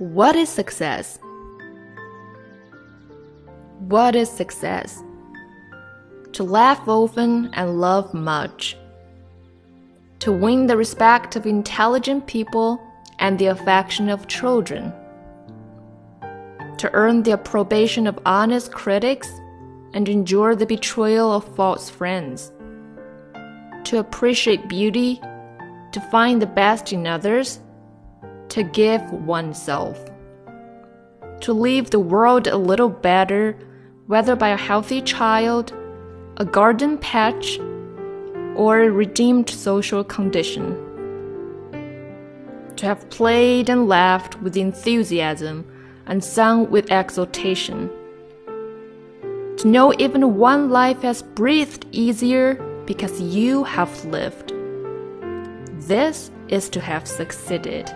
What is success? What is success? To laugh often and love much. To win the respect of intelligent people and the affection of children. To earn the approbation of honest critics and endure the betrayal of false friends. To appreciate beauty, to find the best in others, to give oneself. To leave the world a little better, whether by a healthy child, a garden patch, or a redeemed social condition. To have played and laughed with enthusiasm and sung with exultation. To know even one life has breathed easier because you have lived. This is to have succeeded.